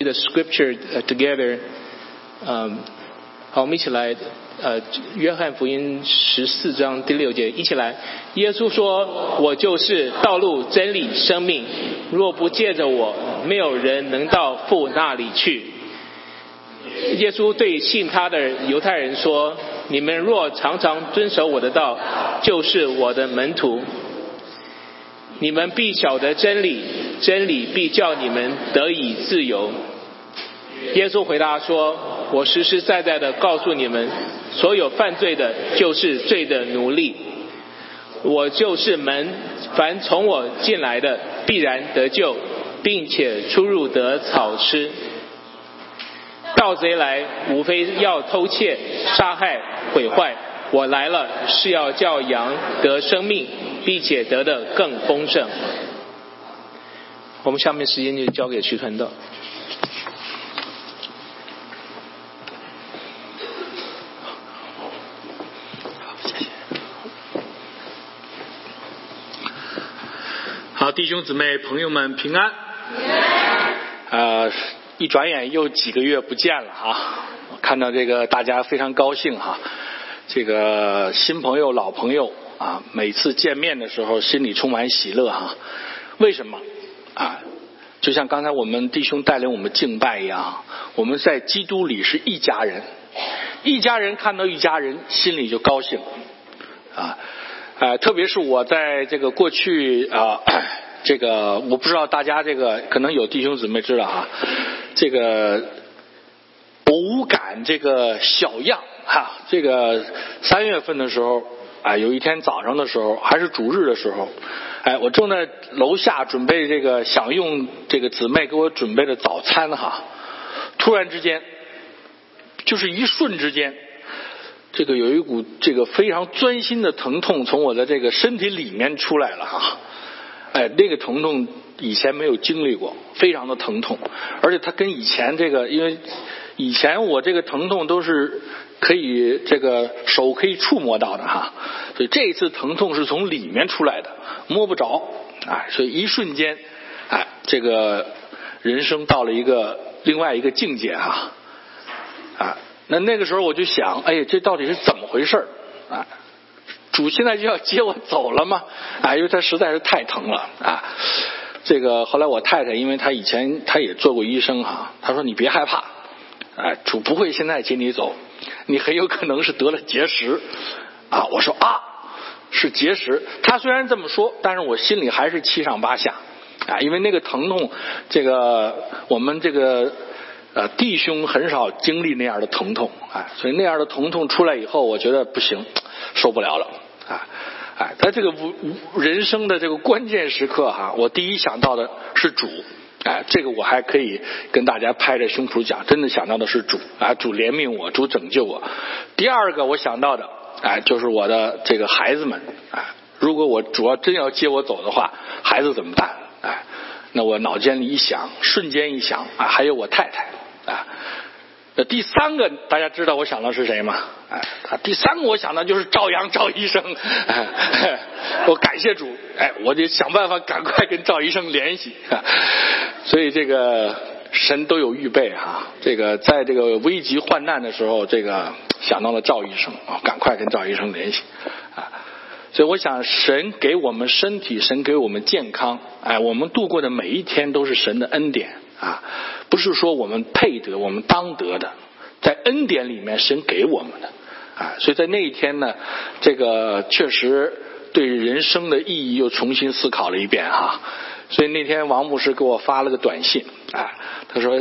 the scripture together. 嗯好，我们一起来，呃，约翰福音十四章第六节，一起来。耶稣说：“我就是道路、真理、生命，若不借着我，没有人能到父那里去。”耶稣对信他的犹太人说：“你们若常常遵守我的道，就是我的门徒。你们必晓得真理，真理必叫你们得以自由。”耶稣回答说：“我实实在在的告诉你们，所有犯罪的，就是罪的奴隶。我就是门，凡从我进来的，必然得救，并且出入得草吃。盗贼来，无非要偷窃、杀害、毁坏。我来了，是要叫羊得生命，并且得的更丰盛。”我们下面时间就交给徐传道。好，弟兄姊妹、朋友们平安。呃，一转眼又几个月不见了哈，看到这个大家非常高兴哈。这个新朋友、老朋友啊，每次见面的时候心里充满喜乐哈。为什么啊？就像刚才我们弟兄带领我们敬拜一样，我们在基督里是一家人，一家人看到一家人，心里就高兴啊。呃，特别是我在这个过去啊，这个我不知道大家这个可能有弟兄姊妹知道啊，这个无感这个小样哈，这个三月份的时候啊，有一天早上的时候还是主日的时候，哎，我正在楼下准备这个享用这个姊妹给我准备的早餐哈，突然之间，就是一瞬之间。这个有一股这个非常钻心的疼痛从我的这个身体里面出来了哈，哎，那个疼痛以前没有经历过，非常的疼痛，而且它跟以前这个，因为以前我这个疼痛都是可以这个手可以触摸到的哈，所以这一次疼痛是从里面出来的，摸不着啊，所以一瞬间，哎，这个人生到了一个另外一个境界哈，啊。那那个时候我就想，哎，这到底是怎么回事啊？主现在就要接我走了吗？啊，因为他实在是太疼了啊。这个后来我太太，因为她以前她也做过医生哈，她说你别害怕，哎，主不会现在接你走，你很有可能是得了结石啊。我说啊，是结石。他虽然这么说，但是我心里还是七上八下啊，因为那个疼痛，这个我们这个。呃，弟兄很少经历那样的疼痛，哎，所以那样的疼痛出来以后，我觉得不行，受不了了，啊，哎，在这个人生的这个关键时刻哈，我第一想到的是主，哎，这个我还可以跟大家拍着胸脯讲，真的想到的是主，啊，主怜悯我，主拯救我。第二个我想到的，哎，就是我的这个孩子们，哎，如果我主要真要接我走的话，孩子怎么办？哎，那我脑间里一想，瞬间一想，啊，还有我太太。啊，那第三个大家知道我想到是谁吗？哎，第三个我想到就是赵阳赵医生，我感谢主，哎，我得想办法赶快跟赵医生联系，所以这个神都有预备哈，这个在这个危急患难的时候，这个想到了赵医生啊，赶快跟赵医生联系啊，所以我想神给我们身体，神给我们健康，哎，我们度过的每一天都是神的恩典。啊，不是说我们配得，我们当得的，在恩典里面神给我们的啊，所以在那一天呢，这个确实对人生的意义又重新思考了一遍哈。所以那天王牧师给我发了个短信啊，他说。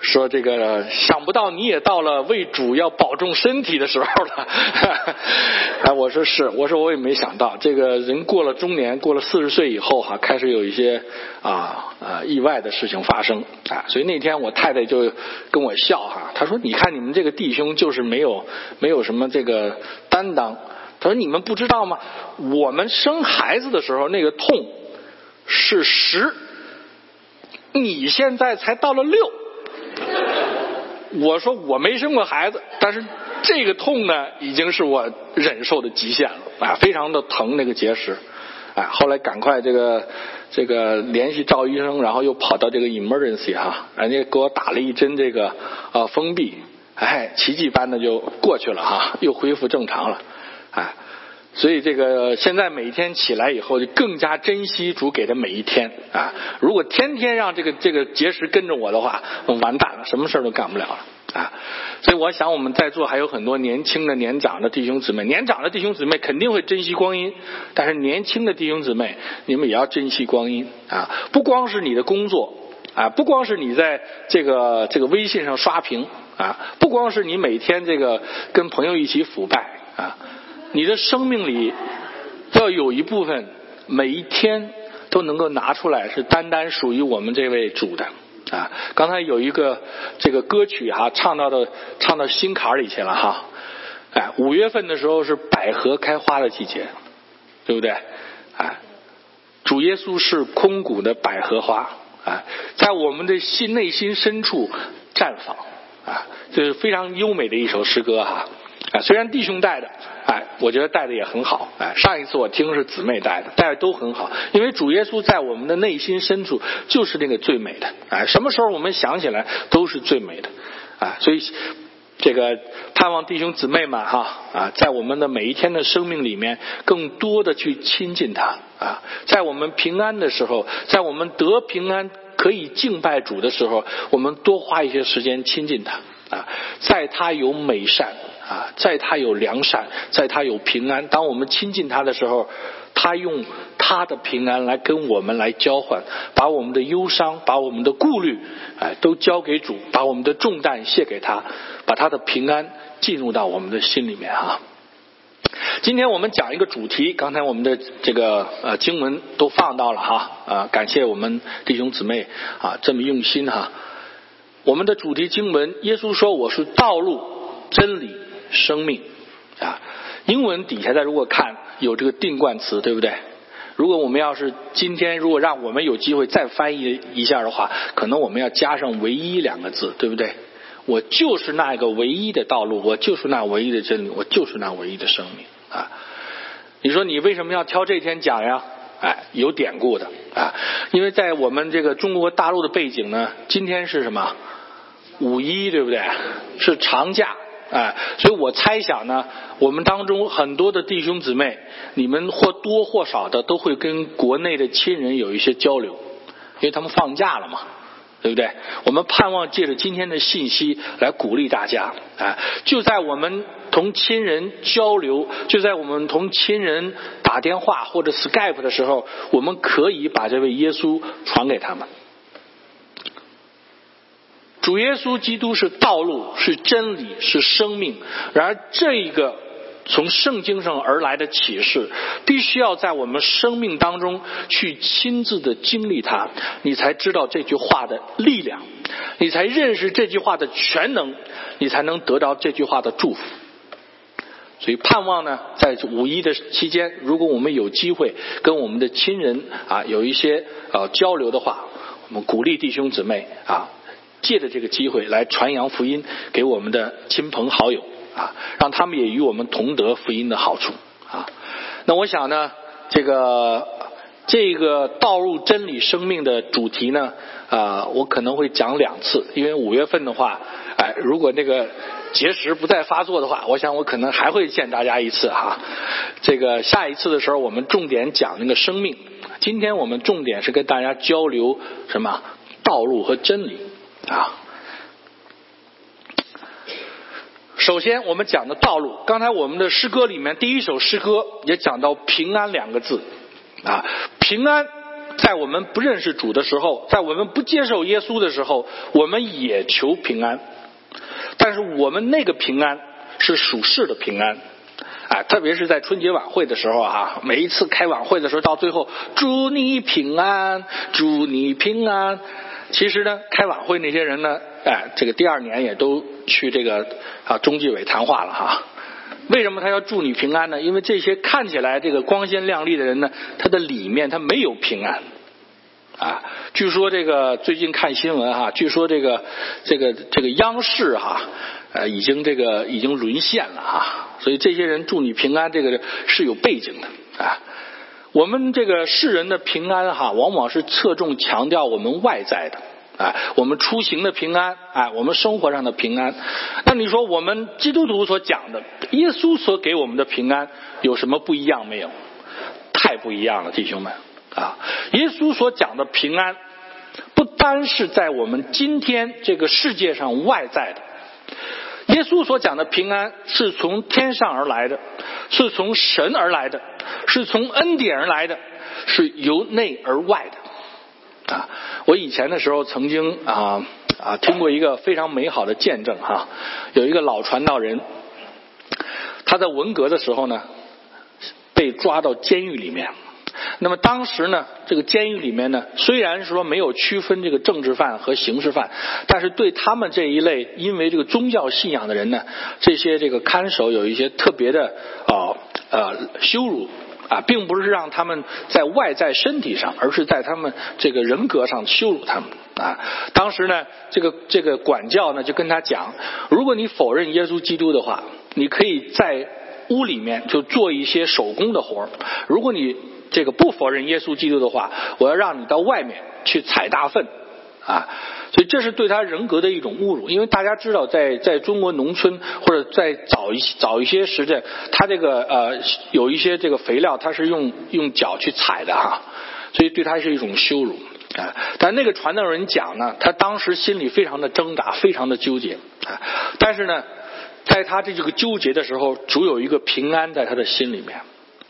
说这个想不到你也到了为主要保重身体的时候了，哎，我说是，我说我也没想到，这个人过了中年，过了四十岁以后哈，开始有一些啊啊意外的事情发生啊，所以那天我太太就跟我笑哈，她说你看你们这个弟兄就是没有没有什么这个担当，她说你们不知道吗？我们生孩子的时候那个痛是十，你现在才到了六。我说我没生过孩子，但是这个痛呢，已经是我忍受的极限了啊，非常的疼那个结石哎，后来赶快这个这个联系赵医生，然后又跑到这个 emergency 哈，人家给我打了一针这个啊封闭，哎，奇迹般的就过去了哈，又恢复正常了，哎。所以这个现在每天起来以后就更加珍惜主给的每一天啊！如果天天让这个这个结石跟着我的话，完蛋了，什么事都干不了了啊！所以我想我们在座还有很多年轻的年长的弟兄姊妹，年长的弟兄姊妹肯定会珍惜光阴，但是年轻的弟兄姊妹，你们也要珍惜光阴啊！不光是你的工作啊，不光是你在这个这个微信上刷屏啊，不光是你每天这个跟朋友一起腐败啊。你的生命里要有一部分，每一天都能够拿出来，是单单属于我们这位主的啊！刚才有一个这个歌曲哈，唱到的唱到心坎里去了哈。哎，五月份的时候是百合开花的季节，对不对？哎，主耶稣是空谷的百合花啊，在我们的心内心深处绽放啊，这是非常优美的一首诗歌哈。虽然弟兄带的，哎，我觉得带的也很好，哎，上一次我听是姊妹带的，带的都很好，因为主耶稣在我们的内心深处就是那个最美的，哎，什么时候我们想起来都是最美的，啊，所以这个盼望弟兄姊妹们哈，啊，在我们的每一天的生命里面，更多的去亲近他，啊，在我们平安的时候，在我们得平安可以敬拜主的时候，我们多花一些时间亲近他，啊，在他有美善。啊，在他有良善，在他有平安。当我们亲近他的时候，他用他的平安来跟我们来交换，把我们的忧伤、把我们的顾虑，哎，都交给主，把我们的重担卸给他，把他的平安进入到我们的心里面啊。今天我们讲一个主题，刚才我们的这个呃经文都放到了哈啊，感谢我们弟兄姊妹啊这么用心哈。我们的主题经文，耶稣说：“我是道路、真理。”生命啊，英文底下的如果看有这个定冠词，对不对？如果我们要是今天如果让我们有机会再翻译一下的话，可能我们要加上“唯一”两个字，对不对？我就是那个唯一的道路，我就是那唯一的真理，我就是那唯一的生命啊！你说你为什么要挑这天讲呀？哎，有典故的啊，因为在我们这个中国大陆的背景呢，今天是什么？五一，对不对？是长假。哎，所以我猜想呢，我们当中很多的弟兄姊妹，你们或多或少的都会跟国内的亲人有一些交流，因为他们放假了嘛，对不对？我们盼望借着今天的信息来鼓励大家，哎，就在我们同亲人交流，就在我们同亲人打电话或者 Skype 的时候，我们可以把这位耶稣传给他们。主耶稣基督是道路，是真理，是生命。然而，这一个从圣经上而来的启示，必须要在我们生命当中去亲自的经历它，你才知道这句话的力量，你才认识这句话的全能，你才能得到这句话的祝福。所以，盼望呢，在五一的期间，如果我们有机会跟我们的亲人啊有一些呃交流的话，我们鼓励弟兄姊妹啊。借着这个机会来传扬福音给我们的亲朋好友啊，让他们也与我们同得福音的好处啊。那我想呢，这个这个道路真理生命的主题呢啊，我可能会讲两次，因为五月份的话，哎，如果那个结石不再发作的话，我想我可能还会见大家一次哈。这个下一次的时候，我们重点讲那个生命。今天我们重点是跟大家交流什么道路和真理。啊，首先我们讲的道路，刚才我们的诗歌里面第一首诗歌也讲到平安两个字啊，平安在我们不认识主的时候，在我们不接受耶稣的时候，我们也求平安，但是我们那个平安是属世的平安，啊，特别是在春节晚会的时候啊，每一次开晚会的时候，到最后祝你平安，祝你平安。其实呢，开晚会那些人呢，哎，这个第二年也都去这个啊中纪委谈话了哈。为什么他要祝你平安呢？因为这些看起来这个光鲜亮丽的人呢，他的里面他没有平安啊。据说这个最近看新闻哈，据说这个这个这个央视哈呃已经这个已经沦陷了哈。所以这些人祝你平安，这个是有背景的啊。我们这个世人的平安哈，往往是侧重强调我们外在的，哎，我们出行的平安，哎，我们生活上的平安。那你说我们基督徒所讲的，耶稣所给我们的平安有什么不一样没有？太不一样了，弟兄们啊！耶稣所讲的平安，不单是在我们今天这个世界上外在的。耶稣所讲的平安是从天上而来的，是从神而来的，是从恩典而来的，是由内而外的。啊，我以前的时候曾经啊啊听过一个非常美好的见证哈，有一个老传道人，他在文革的时候呢被抓到监狱里面。那么当时呢，这个监狱里面呢，虽然说没有区分这个政治犯和刑事犯，但是对他们这一类因为这个宗教信仰的人呢，这些这个看守有一些特别的啊呃羞辱啊，并不是让他们在外在身体上，而是在他们这个人格上羞辱他们啊。当时呢，这个这个管教呢就跟他讲，如果你否认耶稣基督的话，你可以在屋里面就做一些手工的活儿；如果你这个不否认耶稣基督的话，我要让你到外面去采大粪啊！所以这是对他人格的一种侮辱。因为大家知道，在在中国农村或者在早一早一些时代，他这个呃有一些这个肥料，他是用用脚去踩的哈，所以对他是一种羞辱啊。但那个传道人讲呢，他当时心里非常的挣扎，非常的纠结啊。但是呢，在他这这个纠结的时候，主有一个平安在他的心里面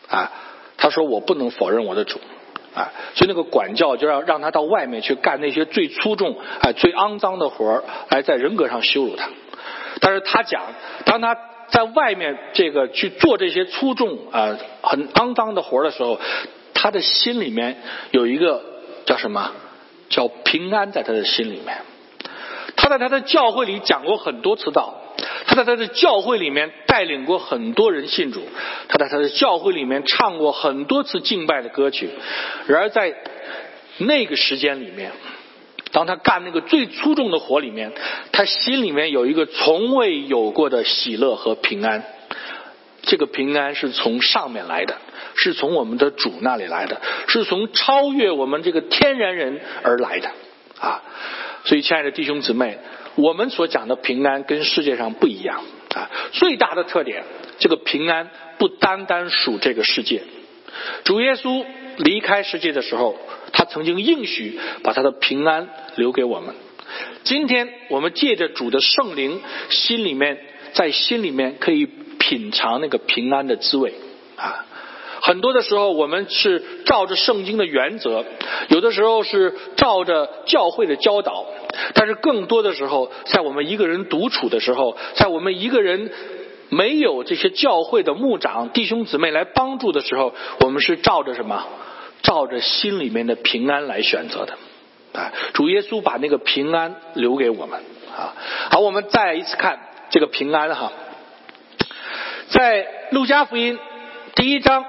啊。他说：“我不能否认我的主，啊，所以那个管教就要让他到外面去干那些最粗重、哎最肮脏的活儿，来在人格上羞辱他。但是他讲，当他在外面这个去做这些粗重啊很肮脏的活儿的时候，他的心里面有一个叫什么？叫平安在他的心里面。他在他的教会里讲过很多次道。”他在他的教会里面带领过很多人信主，他在他的教会里面唱过很多次敬拜的歌曲。然而在那个时间里面，当他干那个最粗重的活里面，他心里面有一个从未有过的喜乐和平安。这个平安是从上面来的，是从我们的主那里来的，是从超越我们这个天然人而来的啊！所以，亲爱的弟兄姊妹。我们所讲的平安跟世界上不一样啊，最大的特点，这个平安不单单属这个世界。主耶稣离开世界的时候，他曾经应许把他的平安留给我们。今天我们借着主的圣灵，心里面在心里面可以品尝那个平安的滋味啊。很多的时候，我们是照着圣经的原则，有的时候是照着教会的教导。但是更多的时候，在我们一个人独处的时候，在我们一个人没有这些教会的牧长弟兄姊妹来帮助的时候，我们是照着什么？照着心里面的平安来选择的。啊，主耶稣把那个平安留给我们。啊，好，我们再一次看这个平安哈，在路加福音第一章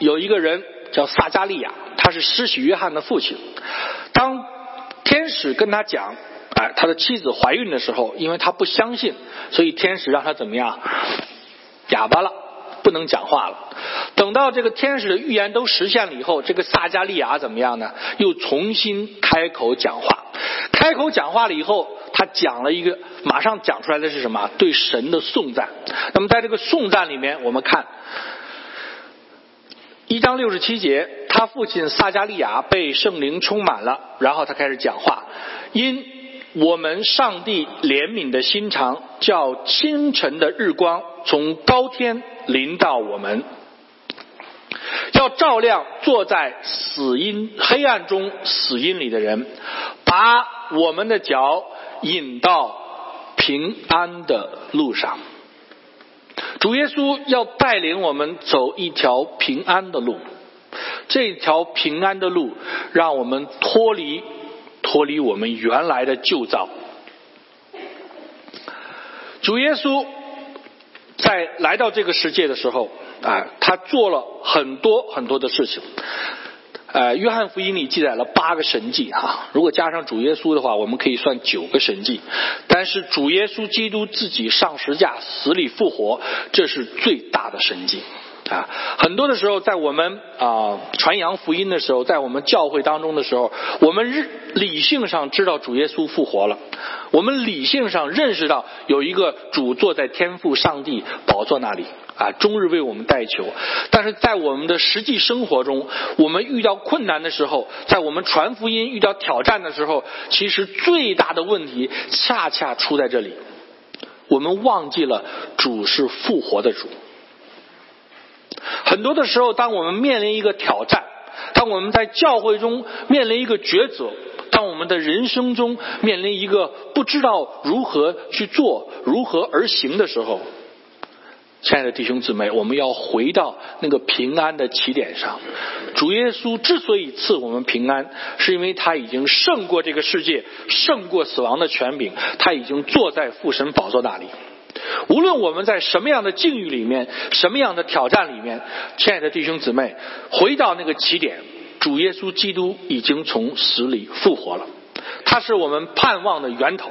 有一个人叫撒加利亚，他是施洗约翰的父亲。当天使跟他讲，哎，他的妻子怀孕的时候，因为他不相信，所以天使让他怎么样？哑巴了，不能讲话了。等到这个天使的预言都实现了以后，这个撒加利亚怎么样呢？又重新开口讲话。开口讲话了以后，他讲了一个，马上讲出来的是什么？对神的颂赞。那么在这个颂赞里面，我们看。一章六十七节，他父亲撒加利亚被圣灵充满了，然后他开始讲话。因我们上帝怜悯的心肠，叫清晨的日光从高天临到我们，要照亮坐在死阴黑暗中死阴里的人，把我们的脚引到平安的路上。主耶稣要带领我们走一条平安的路，这条平安的路让我们脱离脱离我们原来的旧造。主耶稣在来到这个世界的时候啊，他做了很多很多的事情。呃，约翰福音里记载了八个神迹哈，如果加上主耶稣的话，我们可以算九个神迹。但是主耶稣基督自己上十架死里复活，这是最大的神迹啊，很多的时候，在我们啊传扬福音的时候，在我们教会当中的时候，我们日理性上知道主耶稣复活了，我们理性上认识到有一个主坐在天父上帝宝座那里啊，终日为我们代求。但是在我们的实际生活中，我们遇到困难的时候，在我们传福音遇到挑战的时候，其实最大的问题恰恰出在这里，我们忘记了主是复活的主。很多的时候，当我们面临一个挑战，当我们在教会中面临一个抉择，当我们的人生中面临一个不知道如何去做、如何而行的时候，亲爱的弟兄姊妹，我们要回到那个平安的起点上。主耶稣之所以赐我们平安，是因为他已经胜过这个世界，胜过死亡的权柄，他已经坐在父神宝座那里。无论我们在什么样的境遇里面，什么样的挑战里面，亲爱的弟兄姊妹，回到那个起点，主耶稣基督已经从死里复活了，他是我们盼望的源头。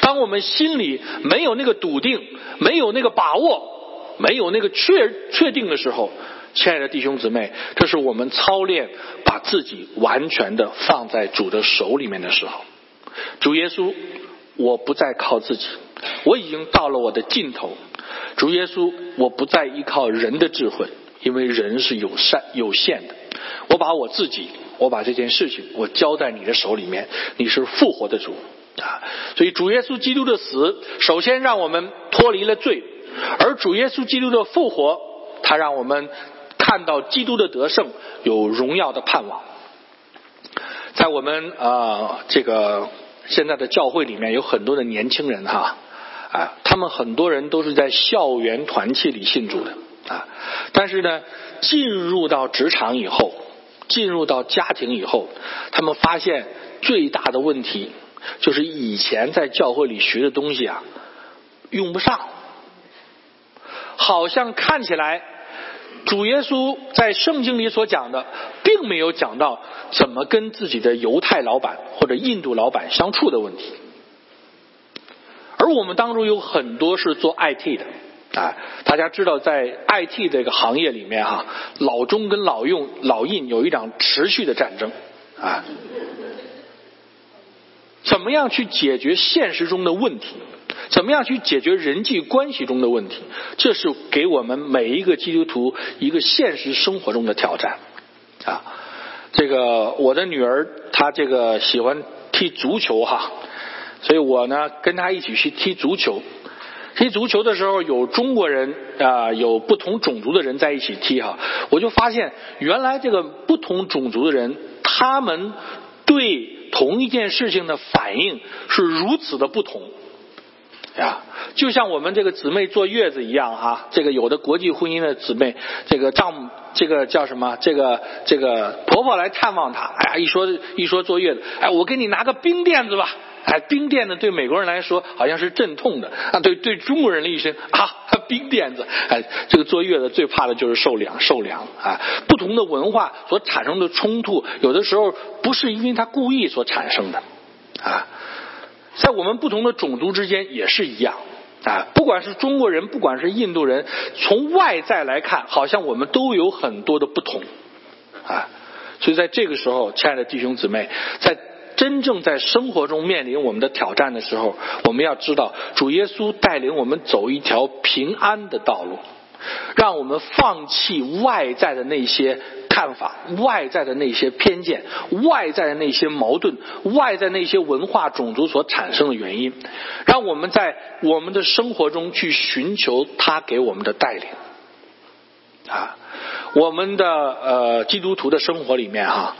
当我们心里没有那个笃定，没有那个把握，没有那个确确定的时候，亲爱的弟兄姊妹，这是我们操练把自己完全的放在主的手里面的时候。主耶稣，我不再靠自己。我已经到了我的尽头，主耶稣，我不再依靠人的智慧，因为人是有善有限的。我把我自己，我把这件事情，我交在你的手里面。你是复活的主啊！所以主耶稣基督的死，首先让我们脱离了罪，而主耶稣基督的复活，他让我们看到基督的得胜，有荣耀的盼望。在我们啊这个现在的教会里面，有很多的年轻人哈。啊，他们很多人都是在校园团契里信主的啊，但是呢，进入到职场以后，进入到家庭以后，他们发现最大的问题就是以前在教会里学的东西啊，用不上，好像看起来主耶稣在圣经里所讲的，并没有讲到怎么跟自己的犹太老板或者印度老板相处的问题。而我们当中有很多是做 IT 的啊，大家知道在 IT 这个行业里面哈，老中跟老用老印有一场持续的战争啊。怎么样去解决现实中的问题？怎么样去解决人际关系中的问题？这是给我们每一个基督徒一个现实生活中的挑战啊。这个我的女儿她这个喜欢踢足球哈。所以我呢，跟她一起去踢足球。踢足球的时候，有中国人啊，有不同种族的人在一起踢哈。我就发现，原来这个不同种族的人，他们对同一件事情的反应是如此的不同呀。就像我们这个姊妹坐月子一样哈，这个有的国际婚姻的姊妹，这个丈，这个叫什么？这个这个婆婆来探望她，哎呀，一说一说坐月子，哎，我给你拿个冰垫子吧。哎，冰垫子？对美国人来说好像是镇痛的啊。对对，中国人的一生啊，冰垫子。哎，这个坐月子最怕的就是受凉，受凉啊。不同的文化所产生的冲突，有的时候不是因为他故意所产生的啊。在我们不同的种族之间也是一样啊。不管是中国人，不管是印度人，从外在来看，好像我们都有很多的不同啊。所以在这个时候，亲爱的弟兄姊妹，在。真正在生活中面临我们的挑战的时候，我们要知道，主耶稣带领我们走一条平安的道路，让我们放弃外在的那些看法、外在的那些偏见、外在的那些矛盾、外在那些文化种族所产生的原因，让我们在我们的生活中去寻求他给我们的带领。啊，我们的呃基督徒的生活里面哈。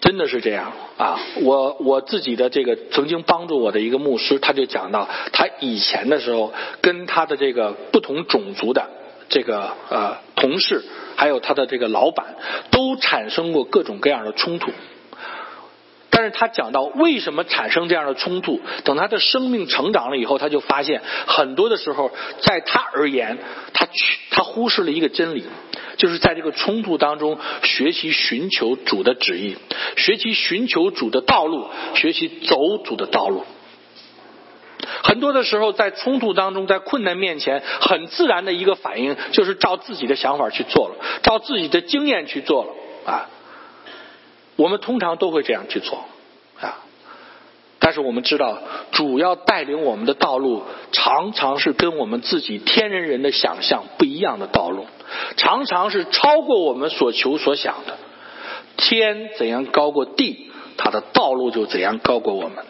真的是这样啊！我我自己的这个曾经帮助我的一个牧师，他就讲到，他以前的时候跟他的这个不同种族的这个呃同事，还有他的这个老板，都产生过各种各样的冲突。但是他讲到为什么产生这样的冲突，等他的生命成长了以后，他就发现很多的时候，在他而言，他去他忽视了一个真理。就是在这个冲突当中学习寻求主的旨意，学习寻求主的道路，学习走主的道路。很多的时候，在冲突当中，在困难面前，很自然的一个反应就是照自己的想法去做了，照自己的经验去做了啊。我们通常都会这样去做啊。但是我们知道，主要带领我们的道路，常常是跟我们自己天人人的想象不一样的道路，常常是超过我们所求所想的。天怎样高过地，它的道路就怎样高过我们。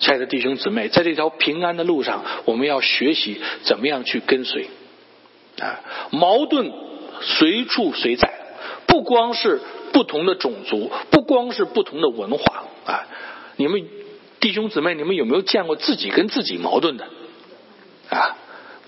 亲爱的弟兄姊妹，在这条平安的路上，我们要学习怎么样去跟随。啊，矛盾随处随在，不光是不同的种族，不光是不同的文化啊。你们弟兄姊妹，你们有没有见过自己跟自己矛盾的？啊，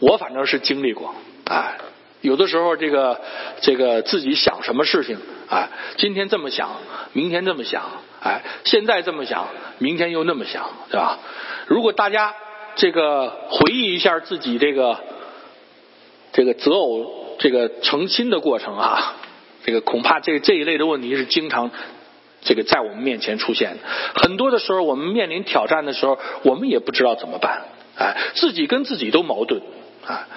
我反正是经历过啊。有的时候，这个这个自己想什么事情啊，今天这么想，明天这么想，哎，现在这么想，明天又那么想，对吧？如果大家这个回忆一下自己这个这个择偶、这个成亲的过程啊，这个恐怕这这一类的问题是经常这个在我们面前出现。很多的时候，我们面临挑战的时候，我们也不知道怎么办，哎，自己跟自己都矛盾啊。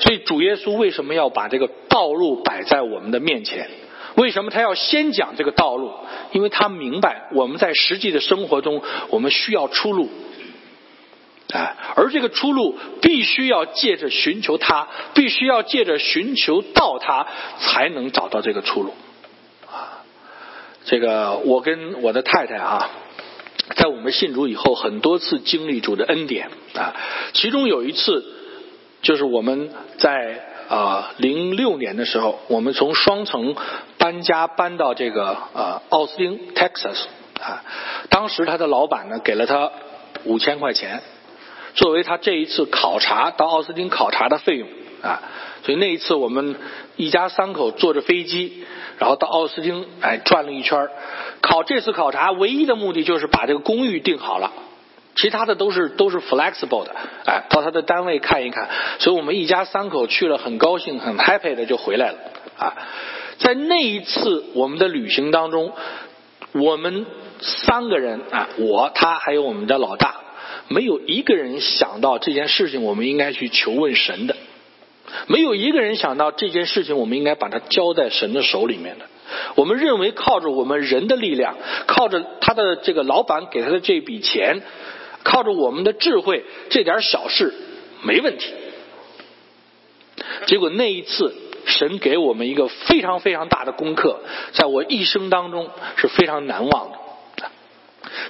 所以主耶稣为什么要把这个道路摆在我们的面前？为什么他要先讲这个道路？因为他明白我们在实际的生活中，我们需要出路，啊，而这个出路必须要借着寻求他，必须要借着寻求到他，才能找到这个出路。啊，这个我跟我的太太啊，在我们信主以后，很多次经历主的恩典啊，其中有一次。就是我们在啊零六年的时候，我们从双城搬家搬到这个啊奥斯汀 Texas 啊，当时他的老板呢给了他五千块钱，作为他这一次考察到奥斯汀考察的费用啊，所以那一次我们一家三口坐着飞机，然后到奥斯汀哎转了一圈，考这次考察唯一的目的就是把这个公寓定好了。其他的都是都是 flexible 的，哎，到他的单位看一看，所以我们一家三口去了，很高兴，很 happy 的就回来了，啊，在那一次我们的旅行当中，我们三个人啊，我他还有我们的老大，没有一个人想到这件事情我们应该去求问神的，没有一个人想到这件事情我们应该把它交在神的手里面的。我们认为靠着我们人的力量，靠着他的这个老板给他的这笔钱。靠着我们的智慧，这点小事没问题。结果那一次，神给我们一个非常非常大的功课，在我一生当中是非常难忘的。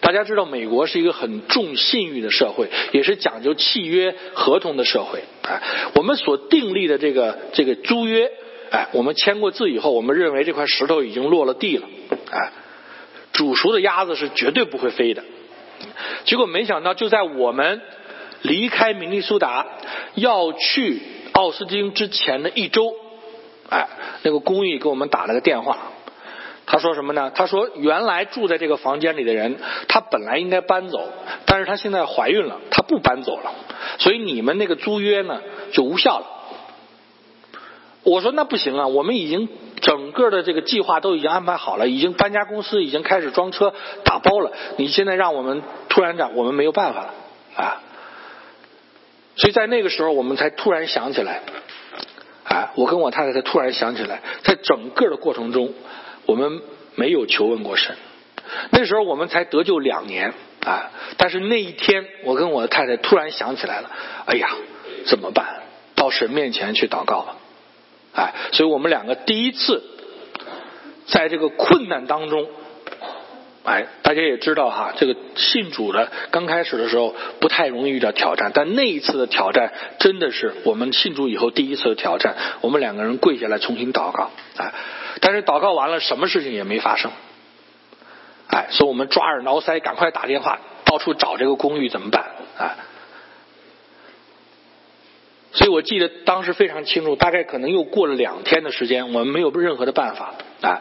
大家知道，美国是一个很重信誉的社会，也是讲究契约合同的社会。哎，我们所订立的这个这个租约，哎，我们签过字以后，我们认为这块石头已经落了地了。哎，煮熟的鸭子是绝对不会飞的。结果没想到，就在我们离开明尼苏达要去奥斯汀之前的一周，哎，那个公寓给我们打了个电话，他说什么呢？他说原来住在这个房间里的人，他本来应该搬走，但是他现在怀孕了，他不搬走了，所以你们那个租约呢就无效了。我说那不行啊，我们已经。整个的这个计划都已经安排好了，已经搬家公司已经开始装车打包了。你现在让我们突然讲，我们没有办法了啊！所以在那个时候，我们才突然想起来，啊，我跟我太太才突然想起来，在整个的过程中，我们没有求问过神。那时候我们才得救两年啊，但是那一天，我跟我的太太突然想起来了，哎呀，怎么办？到神面前去祷告吧。哎，所以我们两个第一次在这个困难当中，哎，大家也知道哈，这个信主的刚开始的时候不太容易遇到挑战，但那一次的挑战真的是我们信主以后第一次的挑战。我们两个人跪下来重新祷告，哎，但是祷告完了，什么事情也没发生，哎，所以我们抓耳挠腮，赶快打电话到处找这个公寓怎么办？啊。所以我记得当时非常清楚，大概可能又过了两天的时间，我们没有任何的办法啊，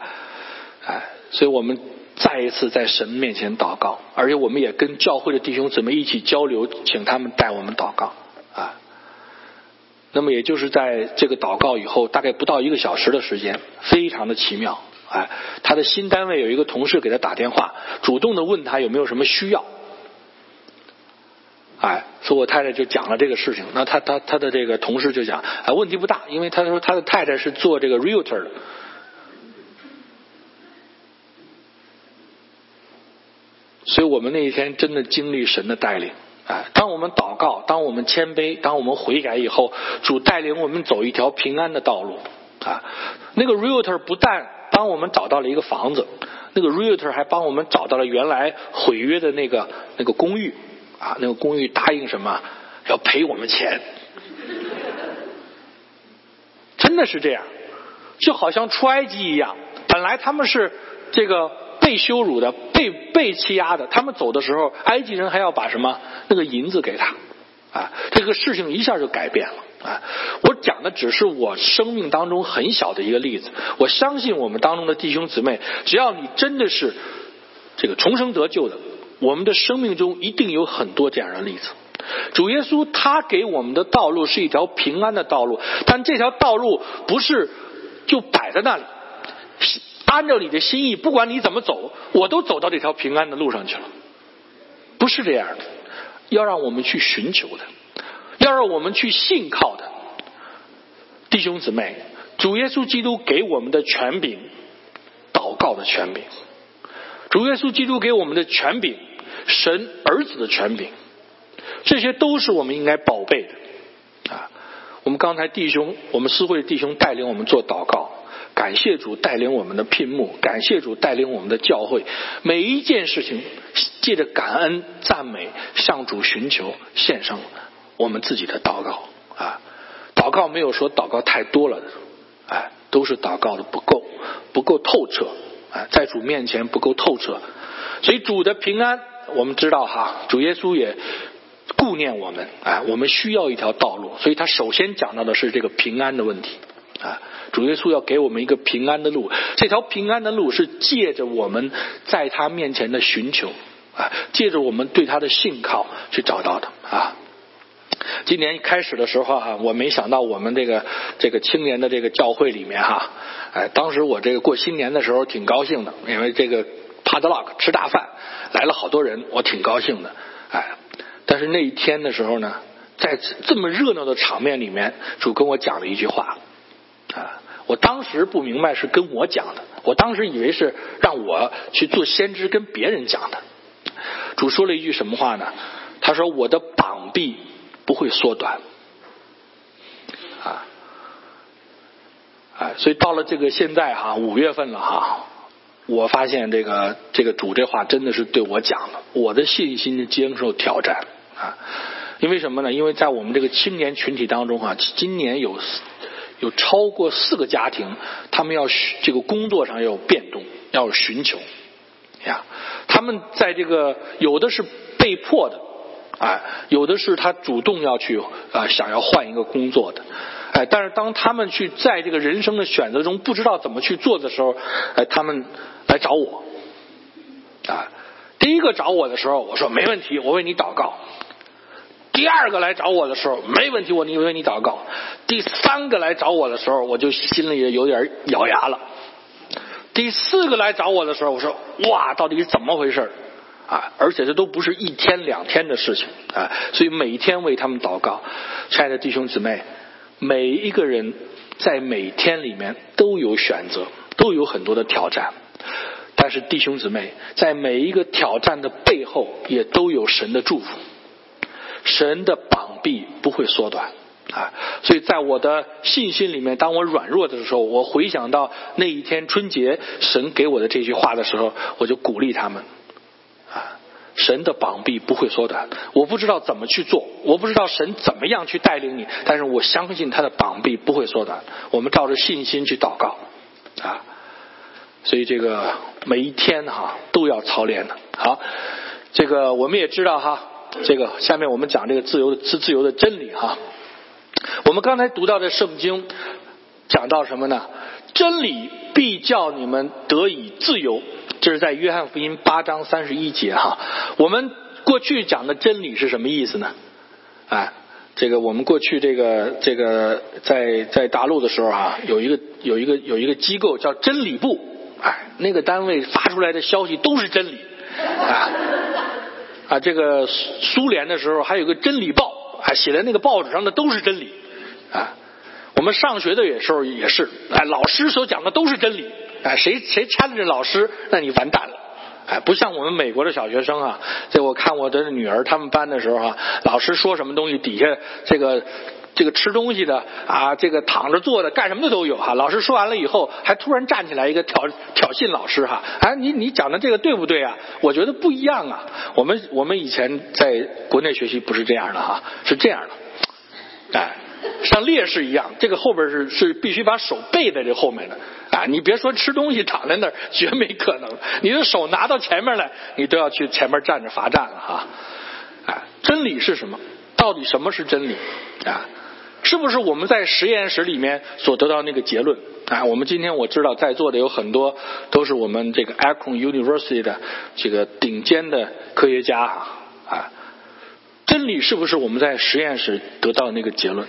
哎，所以我们再一次在神面前祷告，而且我们也跟教会的弟兄姊妹一起交流，请他们带我们祷告啊。那么也就是在这个祷告以后，大概不到一个小时的时间，非常的奇妙，哎，他的新单位有一个同事给他打电话，主动的问他有没有什么需要，所以我太太就讲了这个事情。那他他他的这个同事就讲，啊，问题不大，因为他说他的太太是做这个 realtor 的。所以我们那一天真的经历神的带领。啊！当我们祷告，当我们谦卑，当我们悔改以后，主带领我们走一条平安的道路。啊，那个 realtor 不但帮我们找到了一个房子，那个 realtor 还帮我们找到了原来毁约的那个那个公寓。啊，那个公寓答应什么要赔我们钱，真的是这样，就好像出埃及一样，本来他们是这个。被羞辱的、被被欺压的，他们走的时候，埃及人还要把什么那个银子给他，啊，这个事情一下就改变了啊！我讲的只是我生命当中很小的一个例子，我相信我们当中的弟兄姊妹，只要你真的是这个重生得救的，我们的生命中一定有很多这样的例子。主耶稣他给我们的道路是一条平安的道路，但这条道路不是就摆在那里。按照你的心意，不管你怎么走，我都走到这条平安的路上去了。不是这样的，要让我们去寻求的，要让我们去信靠的。弟兄姊妹，主耶稣基督给我们的权柄，祷告的权柄；主耶稣基督给我们的权柄，神儿子的权柄，这些都是我们应该宝贝的。啊，我们刚才弟兄，我们思会弟兄带领我们做祷告。感谢主带领我们的聘牧，感谢主带领我们的教会，每一件事情借着感恩赞美，向主寻求，献上我们自己的祷告啊！祷告没有说祷告太多了，哎，都是祷告的不够，不够透彻，哎，在主面前不够透彻，所以主的平安，我们知道哈，主耶稣也顾念我们，哎，我们需要一条道路，所以他首先讲到的是这个平安的问题啊。主耶稣要给我们一个平安的路，这条平安的路是借着我们在他面前的寻求啊，借着我们对他的信靠去找到的啊。今年开始的时候哈，我没想到我们这个这个青年的这个教会里面哈，哎，当时我这个过新年的时候挺高兴的，因为这个 padlock 吃大饭来了好多人，我挺高兴的，哎，但是那一天的时候呢，在这么热闹的场面里面，主跟我讲了一句话。啊！我当时不明白是跟我讲的，我当时以为是让我去做先知跟别人讲的。主说了一句什么话呢？他说：“我的膀臂不会缩短。”啊啊！所以到了这个现在哈，五月份了哈，我发现这个这个主这话真的是对我讲的，我的信心接受挑战啊！因为什么呢？因为在我们这个青年群体当中啊，今年有。有超过四个家庭，他们要这个工作上要有变动，要有寻求呀。他们在这个有的是被迫的，啊，有的是他主动要去啊，想要换一个工作的，哎。但是当他们去在这个人生的选择中不知道怎么去做的时候，哎，他们来找我啊。第一个找我的时候，我说没问题，我为你祷告。第二个来找我的时候，没问题，我你为你祷告。第三个来找我的时候，我就心里有点咬牙了。第四个来找我的时候，我说哇，到底是怎么回事啊？而且这都不是一天两天的事情啊，所以每天为他们祷告。亲爱的弟兄姊妹，每一个人在每天里面都有选择，都有很多的挑战。但是弟兄姊妹，在每一个挑战的背后，也都有神的祝福。神的膀臂不会缩短啊，所以在我的信心里面，当我软弱的时候，我回想到那一天春节，神给我的这句话的时候，我就鼓励他们，神的膀臂不会缩短。我不知道怎么去做，我不知道神怎么样去带领你，但是我相信他的膀臂不会缩短。我们照着信心去祷告啊，所以这个每一天哈都要操练的。好，这个我们也知道哈。这个下面我们讲这个自由的自自由的真理哈。我们刚才读到的圣经讲到什么呢？真理必叫你们得以自由，这是在约翰福音八章三十一节哈。我们过去讲的真理是什么意思呢？啊，这个我们过去这个这个在在大陆的时候啊，有一个有一个有一个机构叫真理部，哎，那个单位发出来的消息都是真理啊。啊，这个苏联的时候还有个《真理报》，啊，写在那个报纸上的都是真理，啊，我们上学的有时候也是，哎，老师所讲的都是真理，哎，谁谁掺着老师，那你完蛋了，哎，不像我们美国的小学生啊，这我看我的女儿他们班的时候啊，老师说什么东西，底下这个。这个吃东西的啊，这个躺着坐的干什么的都有哈。老师说完了以后，还突然站起来一个挑挑衅老师哈。哎，你你讲的这个对不对啊？我觉得不一样啊。我们我们以前在国内学习不是这样的哈，是这样的，哎，像烈士一样，这个后边是是必须把手背在这后面的啊。你别说吃东西躺在那儿，绝没可能。你的手拿到前面来，你都要去前面站着罚站了哈。啊，真理是什么？到底什么是真理啊？是不是我们在实验室里面所得到那个结论啊？我们今天我知道在座的有很多都是我们这个 Akron University 的这个顶尖的科学家啊。真理是不是我们在实验室得到那个结论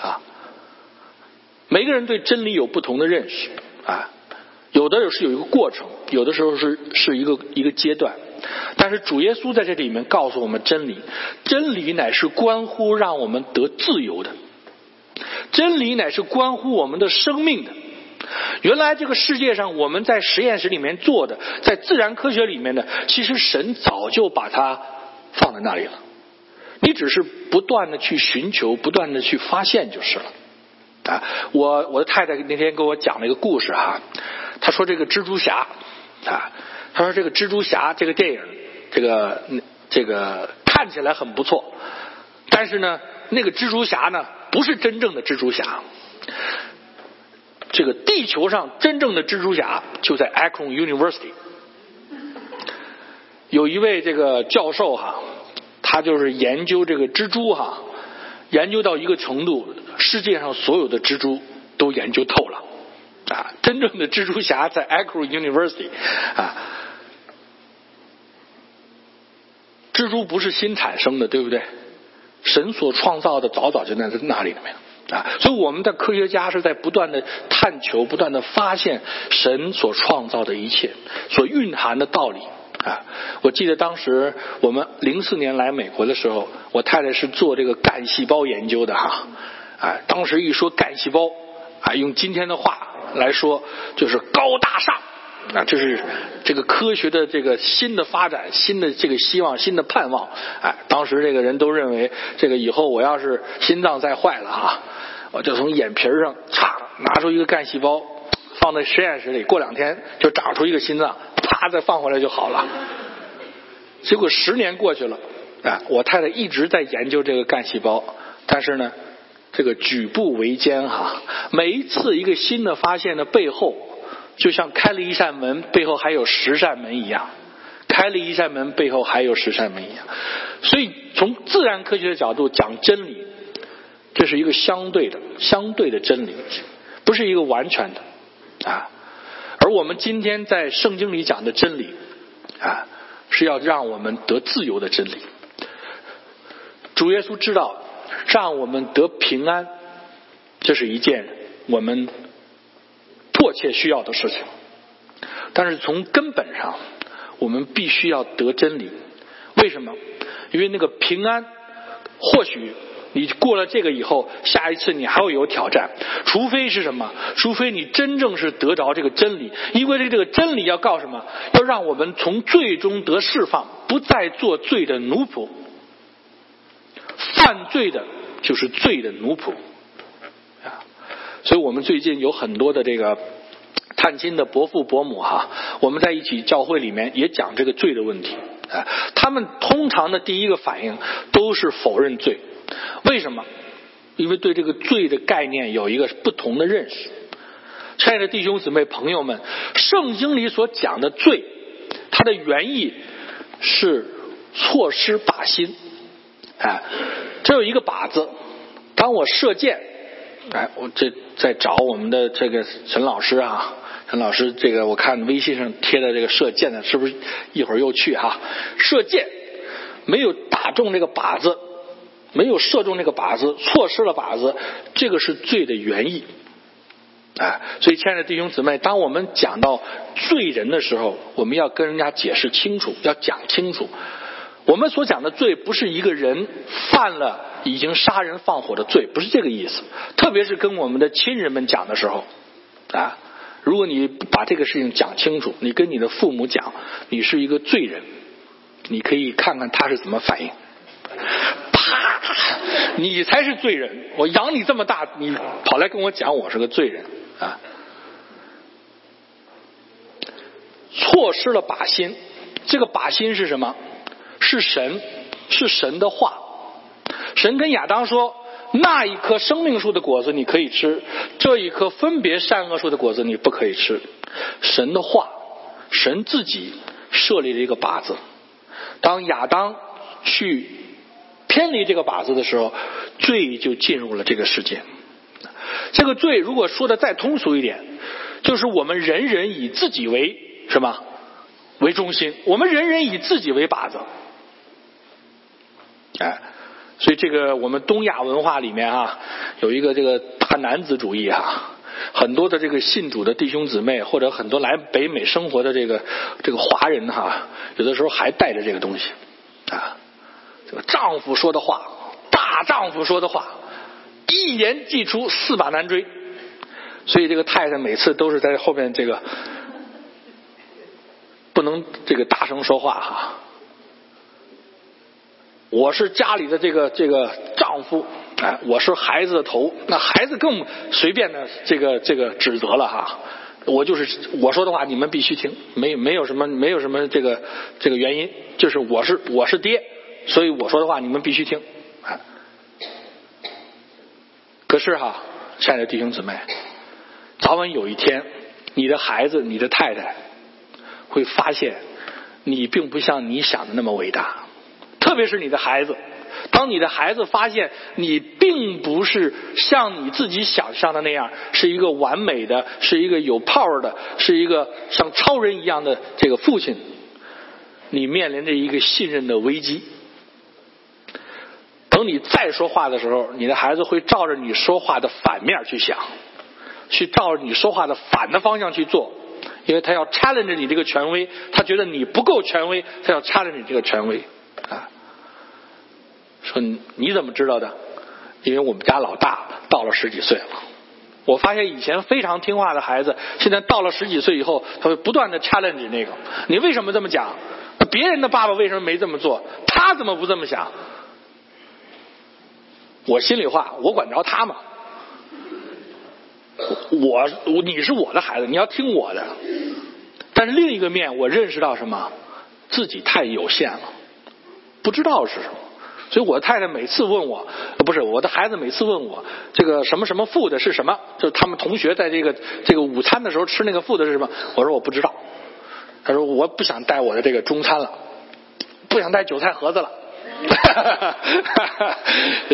啊？每个人对真理有不同的认识啊，有的是有一个过程，有的时候是是一个一个阶段。但是主耶稣在这里面告诉我们真理，真理乃是关乎让我们得自由的。真理乃是关乎我们的生命的。原来这个世界上，我们在实验室里面做的，在自然科学里面的，其实神早就把它放在那里了。你只是不断的去寻求，不断的去发现就是了。啊，我我的太太那天给我讲了一个故事哈，她说这个蜘蛛侠啊，她说这个蜘蛛侠这个电影，这个这个看起来很不错，但是呢，那个蜘蛛侠呢？不是真正的蜘蛛侠，这个地球上真正的蜘蛛侠就在 Akron University，有一位这个教授哈，他就是研究这个蜘蛛哈，研究到一个程度，世界上所有的蜘蛛都研究透了啊，真正的蜘蛛侠在 a c r o University 啊，蜘蛛不是新产生的，对不对？神所创造的早早就在这那里了没有啊？所以我们的科学家是在不断的探求、不断的发现神所创造的一切所蕴含的道理啊！我记得当时我们零四年来美国的时候，我太太是做这个干细胞研究的哈啊！当时一说干细胞啊，用今天的话来说就是高大上。啊，就是这个科学的这个新的发展，新的这个希望，新的盼望。哎，当时这个人都认为，这个以后我要是心脏再坏了啊，我就从眼皮上嚓拿出一个干细胞，放在实验室里，过两天就长出一个心脏，啪再放回来就好了。结果十年过去了，啊，我太太一直在研究这个干细胞，但是呢，这个举步维艰哈，每一次一个新的发现的背后。就像开了一扇门，背后还有十扇门一样；开了一扇门，背后还有十扇门一样。所以，从自然科学的角度讲真理，这是一个相对的、相对的真理，不是一个完全的啊。而我们今天在圣经里讲的真理啊，是要让我们得自由的真理。主耶稣知道，让我们得平安，这是一件我们。迫切需要的事情，但是从根本上，我们必须要得真理。为什么？因为那个平安，或许你过了这个以后，下一次你还会有挑战。除非是什么？除非你真正是得着这个真理。因为这个真理要告什么？要让我们从最终得释放，不再做罪的奴仆。犯罪的就是罪的奴仆啊。所以我们最近有很多的这个探亲的伯父伯母哈，我们在一起教会里面也讲这个罪的问题啊。他们通常的第一个反应都是否认罪，为什么？因为对这个罪的概念有一个不同的认识。亲爱的弟兄姊妹朋友们，圣经里所讲的罪，它的原意是错失靶心，哎，这有一个靶子，当我射箭。哎，我这在找我们的这个陈老师啊，陈老师，这个我看微信上贴的这个射箭的，是不是一会儿又去哈？射箭没有打中这个靶子，没有射中那个靶子，错失了靶子，这个是罪的原意。啊，所以亲爱的弟兄姊妹，当我们讲到罪人的时候，我们要跟人家解释清楚，要讲清楚。我们所讲的罪，不是一个人犯了已经杀人放火的罪，不是这个意思。特别是跟我们的亲人们讲的时候，啊，如果你把这个事情讲清楚，你跟你的父母讲，你是一个罪人，你可以看看他是怎么反应。你才是罪人！我养你这么大，你跑来跟我讲我是个罪人啊！错失了靶心，这个靶心是什么？是神，是神的话。神跟亚当说：“那一棵生命树的果子你可以吃，这一棵分别善恶树的果子你不可以吃。”神的话，神自己设立了一个靶子。当亚当去偏离这个靶子的时候，罪就进入了这个世界。这个罪如果说的再通俗一点，就是我们人人以自己为什么为中心，我们人人以自己为靶子。哎，所以这个我们东亚文化里面啊，有一个这个大男子主义哈，很多的这个信主的弟兄姊妹，或者很多来北美生活的这个这个华人哈，有的时候还带着这个东西，这个丈夫说的话，大丈夫说的话，一言既出，驷马难追，所以这个太太每次都是在后面这个不能这个大声说话哈。我是家里的这个这个丈夫，哎，我是孩子的头，那孩子更随便的这个这个指责了哈。我就是我说的话，你们必须听，没没有什么没有什么这个这个原因，就是我是我是爹，所以我说的话你们必须听。啊。可是哈，亲爱的弟兄姊妹，早晚有一天，你的孩子、你的太太会发现，你并不像你想的那么伟大。特别是你的孩子，当你的孩子发现你并不是像你自己想象的那样，是一个完美的，是一个有 power 的，是一个像超人一样的这个父亲，你面临着一个信任的危机。等你再说话的时候，你的孩子会照着你说话的反面去想，去照着你说话的反的方向去做，因为他要 challenge 你这个权威，他觉得你不够权威，他要 challenge 你这个权威啊。说你怎么知道的？因为我们家老大到了十几岁了。我发现以前非常听话的孩子，现在到了十几岁以后，他会不断的 challenge 那个。你为什么这么讲？别人的爸爸为什么没这么做？他怎么不这么想？我心里话，我管着他吗？我你是我的孩子，你要听我的。但是另一个面，我认识到什么？自己太有限了，不知道是什么。所以我太太每次问我，不是我的孩子每次问我，这个什么什么副的是什么？就他们同学在这个这个午餐的时候吃那个副的是什么？我说我不知道。他说我不想带我的这个中餐了，不想带韭菜盒子了。哈哈哈！哈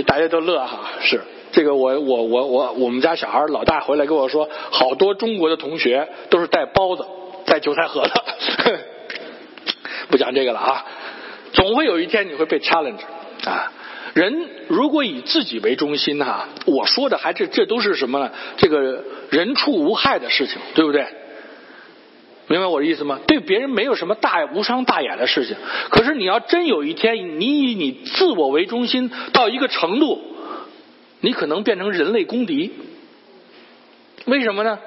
大家都乐哈，是这个我我我我我们家小孩老大回来跟我说，好多中国的同学都是带包子、带韭菜盒子。不讲这个了啊，总会有一天你会被 challenge。啊，人如果以自己为中心哈，我说的还是这都是什么呢？这个人畜无害的事情，对不对？明白我的意思吗？对别人没有什么大无伤大雅的事情。可是你要真有一天，你以你自我为中心到一个程度，你可能变成人类公敌。为什么呢？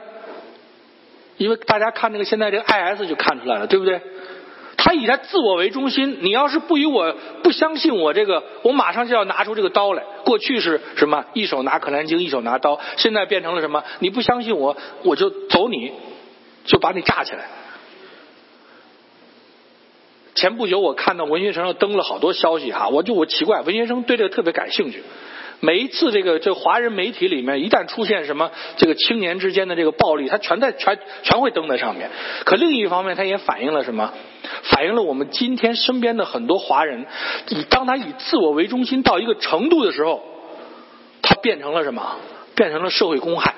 因为大家看这个现在这个 IS 就看出来了，对不对？他以他自我为中心，你要是不以我不相信我这个，我马上就要拿出这个刀来。过去是什么？一手拿可兰经，一手拿刀。现在变成了什么？你不相信我，我就走你，就把你炸起来。前不久我看到文学城上登了好多消息哈，我就我奇怪，文学生对这个特别感兴趣。每一次这个这华人媒体里面一旦出现什么这个青年之间的这个暴力，他全在全全会登在上面。可另一方面，它也反映了什么？反映了我们今天身边的很多华人，以当他以自我为中心到一个程度的时候，他变成了什么？变成了社会公害。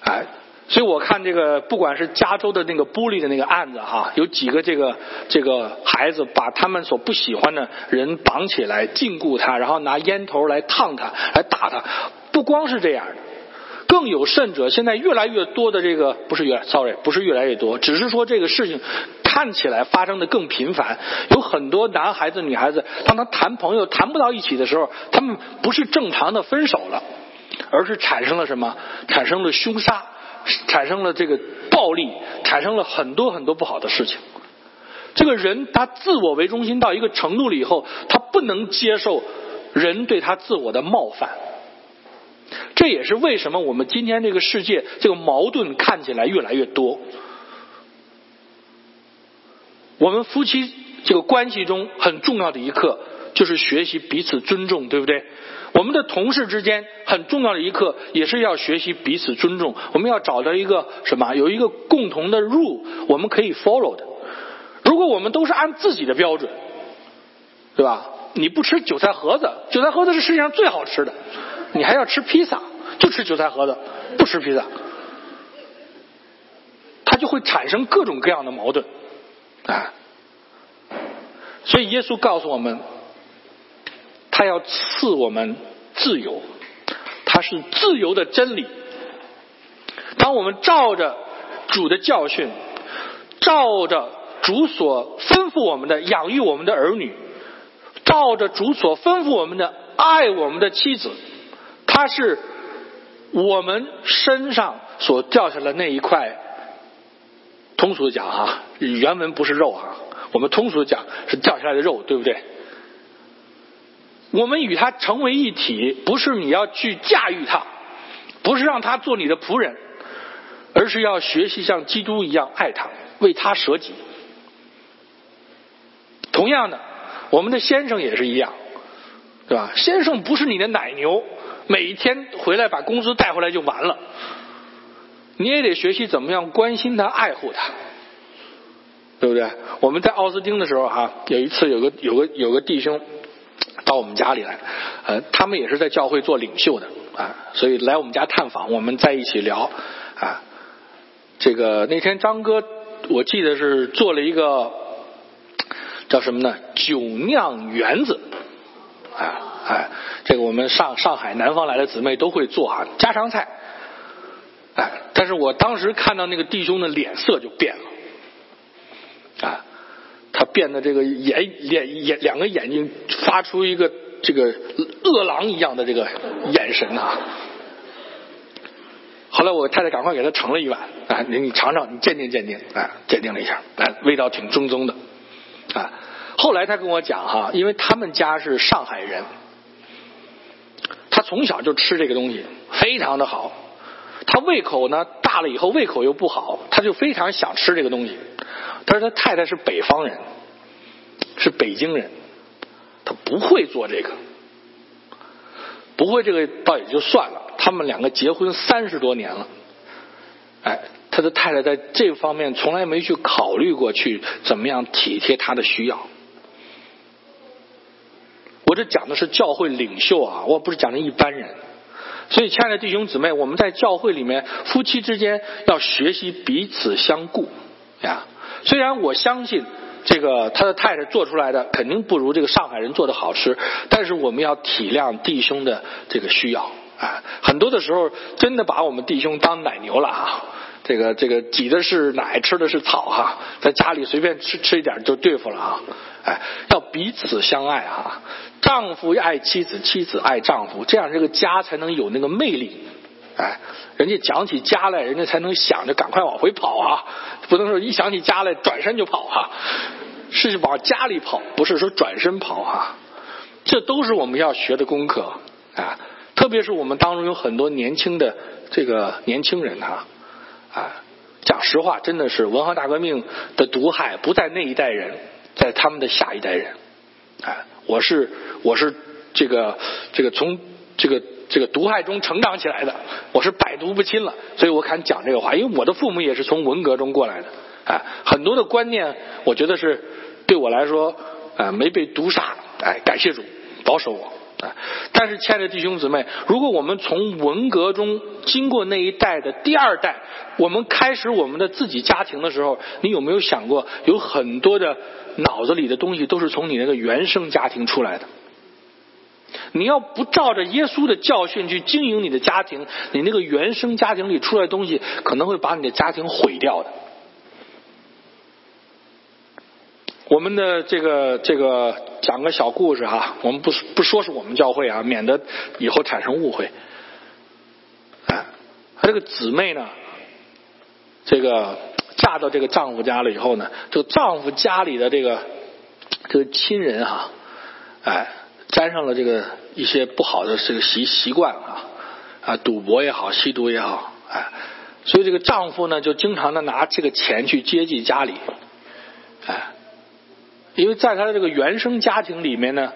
哎。所以我看这个，不管是加州的那个玻璃的那个案子哈，有几个这个这个孩子把他们所不喜欢的人绑起来禁锢他，然后拿烟头来烫他，来打他。不光是这样的，更有甚者，现在越来越多的这个不是越，sorry，不是越来越多，只是说这个事情看起来发生的更频繁。有很多男孩子、女孩子，当他谈朋友谈不到一起的时候，他们不是正常的分手了，而是产生了什么？产生了凶杀，产生了这个暴力，产生了很多很多不好的事情。这个人他自我为中心到一个程度了以后，他不能接受人对他自我的冒犯。这也是为什么我们今天这个世界这个矛盾看起来越来越多。我们夫妻这个关系中很重要的一课就是学习彼此尊重，对不对？我们的同事之间很重要的一课也是要学习彼此尊重。我们要找到一个什么？有一个共同的 rule，我们可以 follow 的。如果我们都是按自己的标准，对吧？你不吃韭菜盒子，韭菜盒子是世界上最好吃的。你还要吃披萨，就吃韭菜盒子，不吃披萨，它就会产生各种各样的矛盾，啊！所以耶稣告诉我们，他要赐我们自由，他是自由的真理。当我们照着主的教训，照着主所吩咐我们的养育我们的儿女，照着主所吩咐我们的爱我们的妻子。他是我们身上所掉下来那一块，通俗的讲哈，原文不是肉哈，我们通俗的讲是掉下来的肉，对不对？我们与他成为一体，不是你要去驾驭他，不是让他做你的仆人，而是要学习像基督一样爱他，为他舍己。同样的，我们的先生也是一样，对吧？先生不是你的奶牛。每一天回来把工资带回来就完了，你也得学习怎么样关心他、爱护他，对不对？我们在奥斯汀的时候哈，有一次有个有个有个弟兄到我们家里来，呃，他们也是在教会做领袖的啊，所以来我们家探访，我们在一起聊啊。这个那天张哥我记得是做了一个叫什么呢？酒酿圆子，啊。哎，这个我们上上海南方来的姊妹都会做啊，家常菜。哎，但是我当时看到那个弟兄的脸色就变了，啊，他变得这个眼眼眼两个眼睛发出一个这个饿狼一样的这个眼神啊。后来我太太赶快给他盛了一碗，啊，你你尝尝，你鉴定鉴定，哎，鉴定了一下，哎，味道挺正宗的，啊。后来他跟我讲哈，因为他们家是上海人。他从小就吃这个东西，非常的好。他胃口呢大了以后胃口又不好，他就非常想吃这个东西。但是他太太是北方人，是北京人，他不会做这个，不会这个倒也就算了。他们两个结婚三十多年了，哎，他的太太在这方面从来没去考虑过去怎么样体贴他的需要。我这讲的是教会领袖啊，我不是讲的一般人。所以，亲爱的弟兄姊妹，我们在教会里面，夫妻之间要学习彼此相顾呀。虽然我相信这个他的太太做出来的肯定不如这个上海人做的好吃，但是我们要体谅弟兄的这个需要啊。很多的时候，真的把我们弟兄当奶牛了啊。这个这个挤的是奶，吃的是草哈，在家里随便吃吃一点就对付了啊！哎，要彼此相爱哈，丈夫爱妻子，妻子爱丈夫，这样这个家才能有那个魅力。哎，人家讲起家来，人家才能想着赶快往回跑啊，不能说一想起家来转身就跑哈，是往家里跑，不是说转身跑哈。这都是我们要学的功课啊，特别是我们当中有很多年轻的这个年轻人哈。啊，讲实话，真的是文化大革命的毒害不在那一代人，在他们的下一代人。啊，我是我是这个这个从这个这个毒害中成长起来的，我是百毒不侵了，所以我敢讲这个话，因为我的父母也是从文革中过来的。啊，很多的观念，我觉得是对我来说啊没被毒杀，哎，感谢主保守我。啊！但是，亲爱的弟兄姊妹，如果我们从文革中经过那一代的第二代，我们开始我们的自己家庭的时候，你有没有想过，有很多的脑子里的东西都是从你那个原生家庭出来的？你要不照着耶稣的教训去经营你的家庭，你那个原生家庭里出来的东西，可能会把你的家庭毁掉的。我们的这个这个讲个小故事哈，我们不不说是我们教会啊，免得以后产生误会。哎，他这个姊妹呢，这个嫁到这个丈夫家了以后呢，这个丈夫家里的这个这个亲人哈，哎，沾上了这个一些不好的这个习习惯啊啊，赌博也好，吸毒也好，哎，所以这个丈夫呢，就经常的拿这个钱去接济家里，哎。因为在他的这个原生家庭里面呢，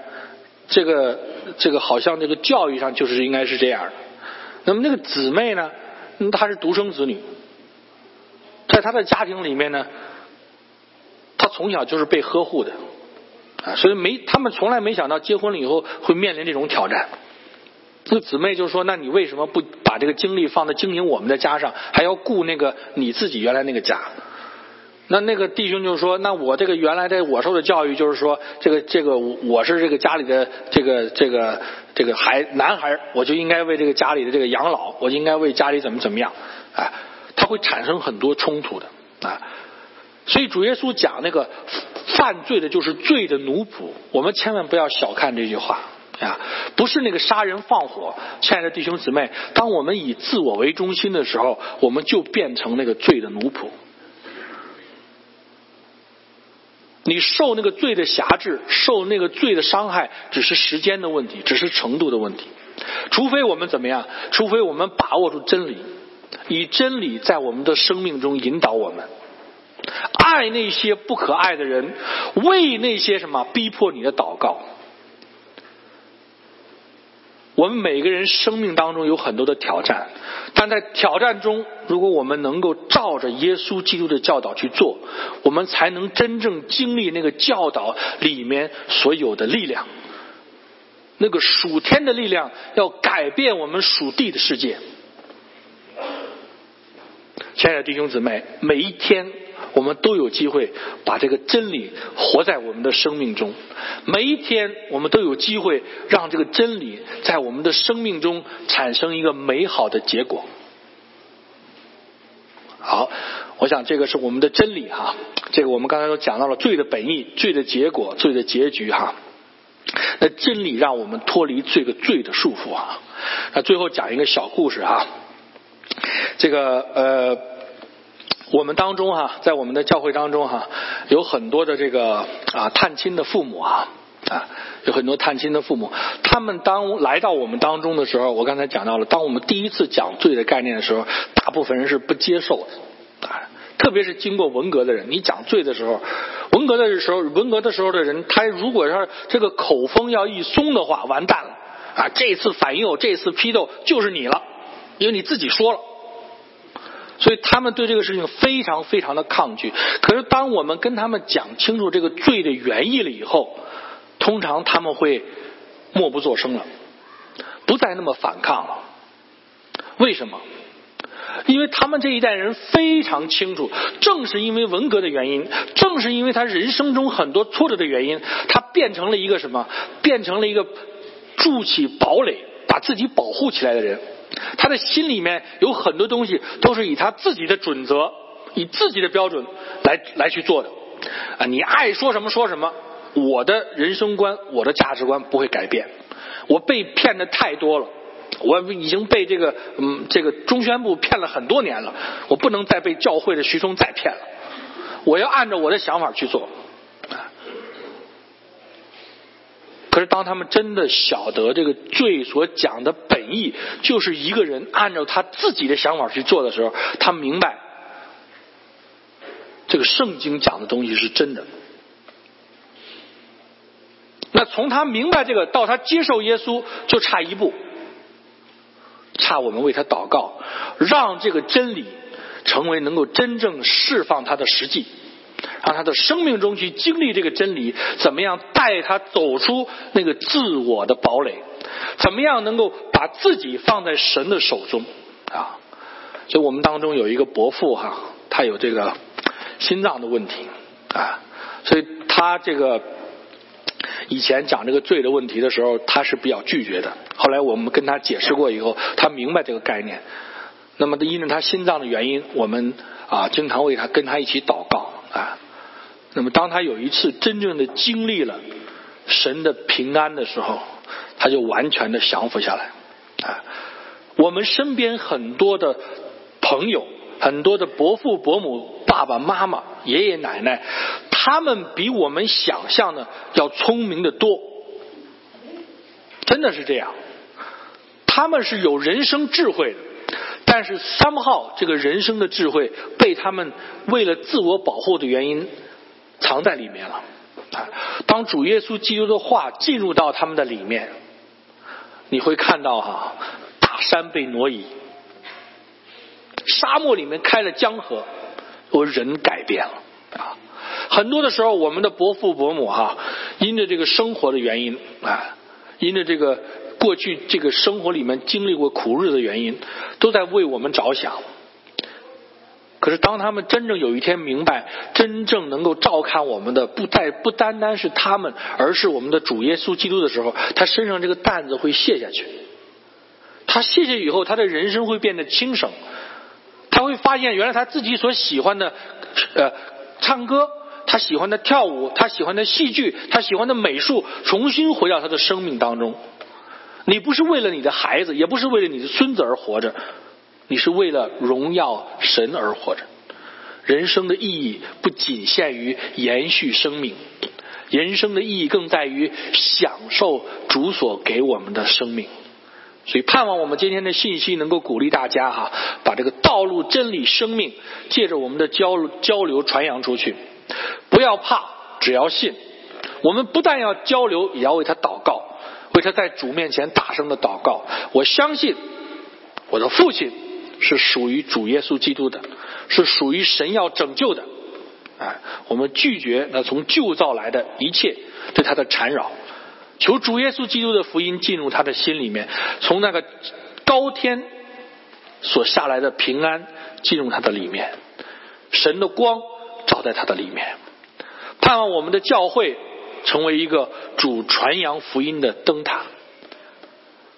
这个这个好像这个教育上就是应该是这样的。那么那个姊妹呢，她是独生子女，在她的家庭里面呢，她从小就是被呵护的啊，所以没他们从来没想到结婚了以后会面临这种挑战。这姊妹就说：“那你为什么不把这个精力放在经营我们的家上，还要顾那个你自己原来那个家？”那那个弟兄就说：“那我这个原来的我受的教育就是说，这个这个我是这个家里的这个这个这个孩男孩，我就应该为这个家里的这个养老，我应该为家里怎么怎么样，啊，他会产生很多冲突的啊。所以主耶稣讲那个犯罪的就是罪的奴仆，我们千万不要小看这句话啊，不是那个杀人放火。亲爱的弟兄姊妹，当我们以自我为中心的时候，我们就变成那个罪的奴仆。”你受那个罪的辖制，受那个罪的伤害，只是时间的问题，只是程度的问题。除非我们怎么样？除非我们把握住真理，以真理在我们的生命中引导我们，爱那些不可爱的人，为那些什么逼迫你的祷告。我们每个人生命当中有很多的挑战，但在挑战中，如果我们能够照着耶稣基督的教导去做，我们才能真正经历那个教导里面所有的力量，那个属天的力量要改变我们属地的世界。亲爱的弟兄姊妹，每一天。我们都有机会把这个真理活在我们的生命中。每一天，我们都有机会让这个真理在我们的生命中产生一个美好的结果。好，我想这个是我们的真理哈。这个我们刚才都讲到了罪的本意、罪的结果、罪的结局哈。那真理让我们脱离这个罪的束缚啊。那最后讲一个小故事哈。这个呃。我们当中哈，在我们的教会当中哈，有很多的这个啊探亲的父母啊啊，有很多探亲的父母，他们当来到我们当中的时候，我刚才讲到了，当我们第一次讲罪的概念的时候，大部分人是不接受的啊，特别是经过文革的人，你讲罪的时候，文革的时候，文革的时候的人，他如果说这个口风要一松的话，完蛋了啊，这次反右，这次批斗就是你了，因为你自己说了。所以他们对这个事情非常非常的抗拒。可是当我们跟他们讲清楚这个罪的原意了以后，通常他们会默不作声了，不再那么反抗了。为什么？因为他们这一代人非常清楚，正是因为文革的原因，正是因为他人生中很多挫折的原因，他变成了一个什么？变成了一个筑起堡垒，把自己保护起来的人。他的心里面有很多东西都是以他自己的准则、以自己的标准来来去做的啊！你爱说什么说什么，我的人生观、我的价值观不会改变。我被骗的太多了，我已经被这个嗯这个中宣部骗了很多年了，我不能再被教会的徐忠再骗了。我要按照我的想法去做。可是，当他们真的晓得这个罪所讲的本意，就是一个人按照他自己的想法去做的时候，他明白这个圣经讲的东西是真的。那从他明白这个到他接受耶稣，就差一步，差我们为他祷告，让这个真理成为能够真正释放他的实际。让他的生命中去经历这个真理，怎么样带他走出那个自我的堡垒？怎么样能够把自己放在神的手中啊？所以我们当中有一个伯父哈，他有这个心脏的问题啊，所以他这个以前讲这个罪的问题的时候，他是比较拒绝的。后来我们跟他解释过以后，他明白这个概念。那么，因为他心脏的原因，我们啊经常为他跟他一起祷告。那么，当他有一次真正的经历了神的平安的时候，他就完全的降服下来啊。我们身边很多的朋友，很多的伯父伯母、爸爸妈妈、爷爷奶奶。他们比我们想象的要聪明的多，真的是这样。他们是有人生智慧的，但是三号这个人生的智慧被他们为了自我保护的原因藏在里面了。啊当主耶稣基督的话进入到他们的里面，你会看到哈，大山被挪移，沙漠里面开了江河，我人改变了啊。很多的时候，我们的伯父伯母哈，因着这个生活的原因啊，因着这个过去这个生活里面经历过苦日子的原因，都在为我们着想。可是当他们真正有一天明白，真正能够照看我们的，不再不单单是他们，而是我们的主耶稣基督的时候，他身上这个担子会卸下去。他卸下以后，他的人生会变得轻省。他会发现，原来他自己所喜欢的，呃，唱歌。他喜欢的跳舞，他喜欢的戏剧，他喜欢的美术，重新回到他的生命当中。你不是为了你的孩子，也不是为了你的孙子而活着，你是为了荣耀神而活着。人生的意义不仅限于延续生命，人生的意义更在于享受主所给我们的生命。所以，盼望我们今天的信息能够鼓励大家哈，把这个道路、真理、生命，借着我们的交交流传扬出去。不要怕，只要信。我们不但要交流，也要为他祷告，为他在主面前大声的祷告。我相信我的父亲是属于主耶稣基督的，是属于神要拯救的。哎，我们拒绝那从旧造来的一切对他的缠绕，求主耶稣基督的福音进入他的心里面，从那个高天所下来的平安进入他的里面，神的光。照在他的里面，盼望我们的教会成为一个主传扬福音的灯塔。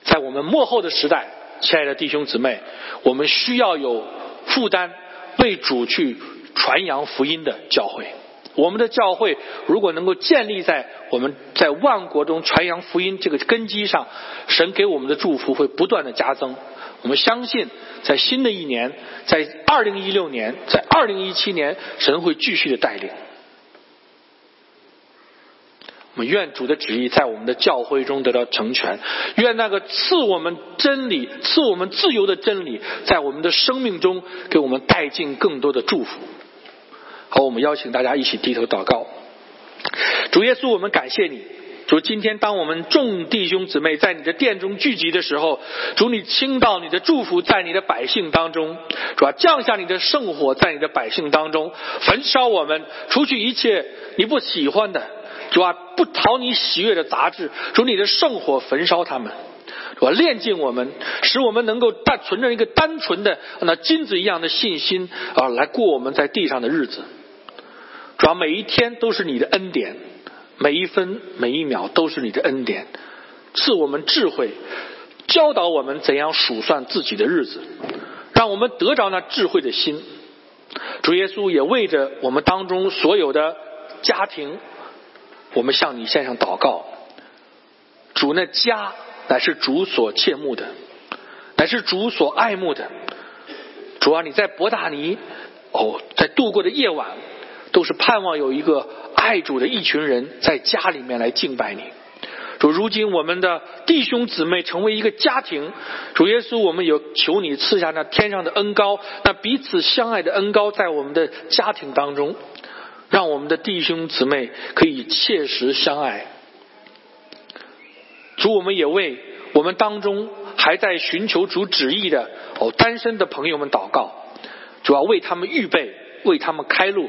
在我们幕后的时代，亲爱的弟兄姊妹，我们需要有负担为主去传扬福音的教会。我们的教会如果能够建立在我们在万国中传扬福音这个根基上，神给我们的祝福会不断的加增。我们相信，在新的一年，在二零一六年，在二零一七年，神会继续的带领。我们愿主的旨意在我们的教会中得到成全，愿那个赐我们真理、赐我们自由的真理，在我们的生命中给我们带进更多的祝福。好，我们邀请大家一起低头祷告。主耶稣，我们感谢你。主，今天当我们众弟兄姊妹在你的殿中聚集的时候，主你倾倒你的祝福在你的百姓当中，主啊降下你的圣火在你的百姓当中，焚烧我们，除去一切你不喜欢的，主啊不讨你喜悦的杂质，主你的圣火焚烧他们，主啊炼净我们，使我们能够单存着一个单纯的那金子一样的信心啊来过我们在地上的日子，主要每一天都是你的恩典。每一分每一秒都是你的恩典，赐我们智慧，教导我们怎样数算自己的日子，让我们得着那智慧的心。主耶稣也为着我们当中所有的家庭，我们向你献上祷告。主那家乃是主所切慕的，乃是主所爱慕的。主啊，你在伯大尼哦，在度过的夜晚，都是盼望有一个。爱主的一群人在家里面来敬拜你，主如今我们的弟兄姊妹成为一个家庭，主耶稣，我们有求你赐下那天上的恩高，那彼此相爱的恩高在我们的家庭当中，让我们的弟兄姊妹可以切实相爱。主，我们也为我们当中还在寻求主旨意的哦单身的朋友们祷告，主要为他们预备，为他们开路。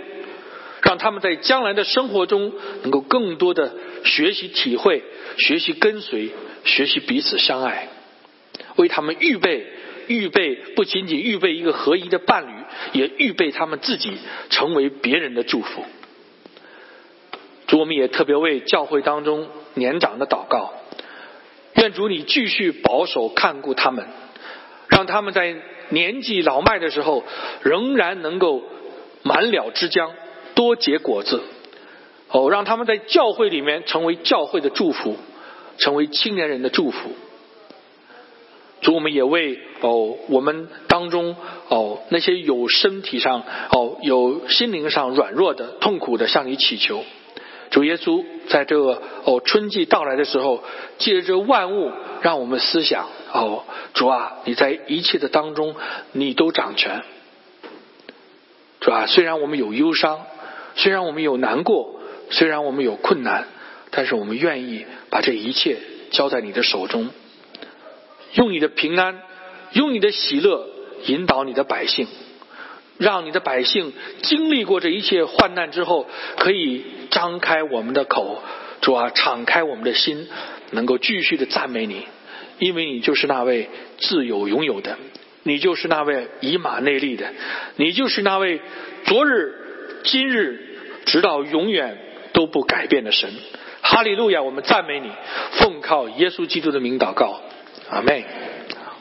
让他们在将来的生活中能够更多的学习体会、学习跟随、学习彼此相爱，为他们预备预备不仅仅预备一个合一的伴侣，也预备他们自己成为别人的祝福。主，我们也特别为教会当中年长的祷告。愿主你继续保守看顾他们，让他们在年纪老迈的时候，仍然能够满了枝江，多结果子。哦，让他们在教会里面成为教会的祝福，成为青年人的祝福。主，我们也为哦我们当中哦那些有身体上哦有心灵上软弱的痛苦的向你祈求。主耶稣，在这个哦春季到来的时候，借着万物，让我们思想哦主啊，你在一切的当中，你都掌权。主啊，虽然我们有忧伤，虽然我们有难过，虽然我们有困难，但是我们愿意把这一切交在你的手中。用你的平安，用你的喜乐引导你的百姓，让你的百姓经历过这一切患难之后，可以张开我们的口，主啊，敞开我们的心，能够继续的赞美你，因为你就是那位自有拥有的，你就是那位以马内利的，你就是那位昨日、今日直到永远都不改变的神。哈利路亚！我们赞美你，奉靠耶稣基督的名祷告。阿妹